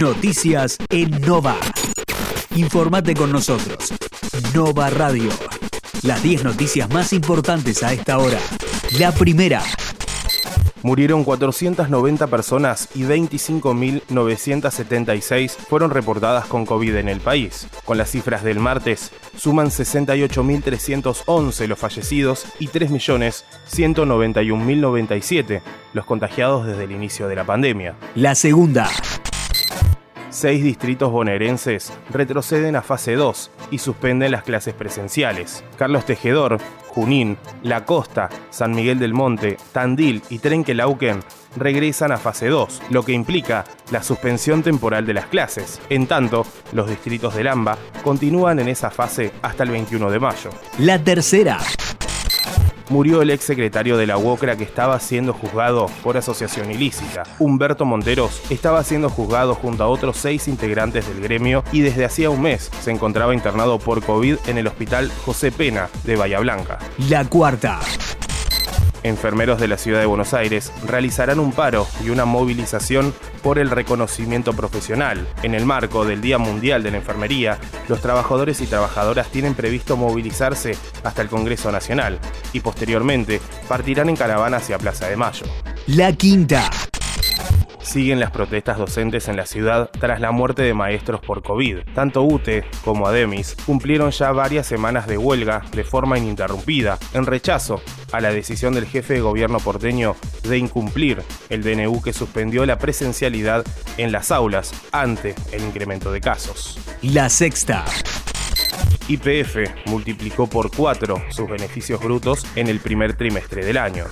Noticias en Nova. Informate con nosotros. Nova Radio. Las 10 noticias más importantes a esta hora. La primera. Murieron 490 personas y 25.976 fueron reportadas con COVID en el país. Con las cifras del martes, suman 68.311 los fallecidos y 3.191.097 los contagiados desde el inicio de la pandemia. La segunda. Seis distritos bonaerenses retroceden a fase 2 y suspenden las clases presenciales. Carlos Tejedor, Junín, La Costa, San Miguel del Monte, Tandil y Trenquelauquen regresan a fase 2, lo que implica la suspensión temporal de las clases. En tanto, los distritos del AMBA continúan en esa fase hasta el 21 de mayo. La tercera murió el ex secretario de la UOCRA que estaba siendo juzgado por asociación ilícita. Humberto Monteros estaba siendo juzgado junto a otros seis integrantes del gremio y desde hacía un mes se encontraba internado por COVID en el hospital José Pena de Bahía Blanca. La cuarta enfermeros de la ciudad de Buenos Aires realizarán un paro y una movilización por el reconocimiento profesional. En el marco del Día Mundial de la Enfermería, los trabajadores y trabajadoras tienen previsto movilizarse hasta el Congreso Nacional y posteriormente partirán en caravana hacia Plaza de Mayo. La quinta siguen las protestas docentes en la ciudad tras la muerte de maestros por COVID. Tanto UTE como ADEMIS cumplieron ya varias semanas de huelga de forma ininterrumpida, en rechazo a la decisión del jefe de gobierno porteño de incumplir el DNU que suspendió la presencialidad en las aulas ante el incremento de casos. La sexta. IPF multiplicó por cuatro sus beneficios brutos en el primer trimestre del año.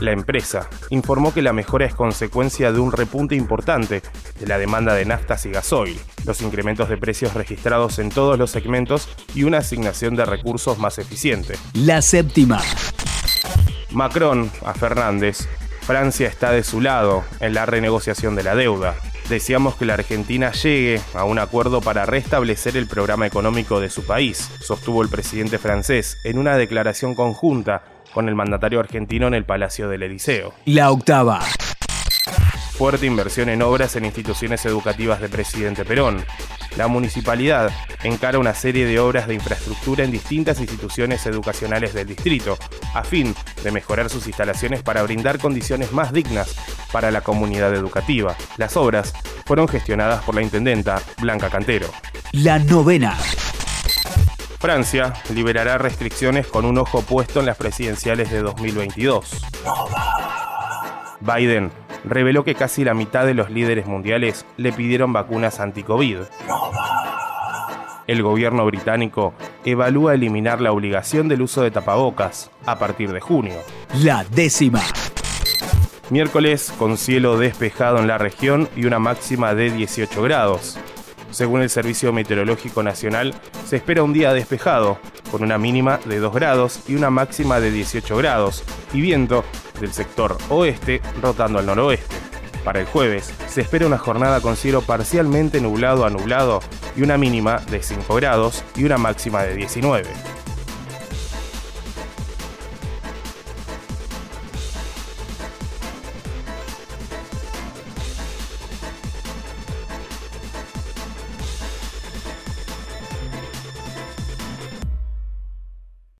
La empresa informó que la mejora es consecuencia de un repunte importante de la demanda de naftas y gasoil, los incrementos de precios registrados en todos los segmentos y una asignación de recursos más eficiente. La séptima. Macron a Fernández. Francia está de su lado en la renegociación de la deuda. Deseamos que la Argentina llegue a un acuerdo para restablecer el programa económico de su país, sostuvo el presidente francés en una declaración conjunta con el mandatario argentino en el Palacio del Eliseo. La octava. Fuerte inversión en obras en instituciones educativas de Presidente Perón. La municipalidad encara una serie de obras de infraestructura en distintas instituciones educacionales del distrito, a fin de mejorar sus instalaciones para brindar condiciones más dignas para la comunidad educativa. Las obras fueron gestionadas por la intendenta Blanca Cantero. La novena. Francia liberará restricciones con un ojo puesto en las presidenciales de 2022. Biden reveló que casi la mitad de los líderes mundiales le pidieron vacunas anti-COVID. El gobierno británico evalúa eliminar la obligación del uso de tapabocas a partir de junio. La décima. Miércoles con cielo despejado en la región y una máxima de 18 grados. Según el Servicio Meteorológico Nacional, se espera un día despejado, con una mínima de 2 grados y una máxima de 18 grados, y viento del sector oeste rotando al noroeste. Para el jueves se espera una jornada con cielo parcialmente nublado a nublado y una mínima de 5 grados y una máxima de 19.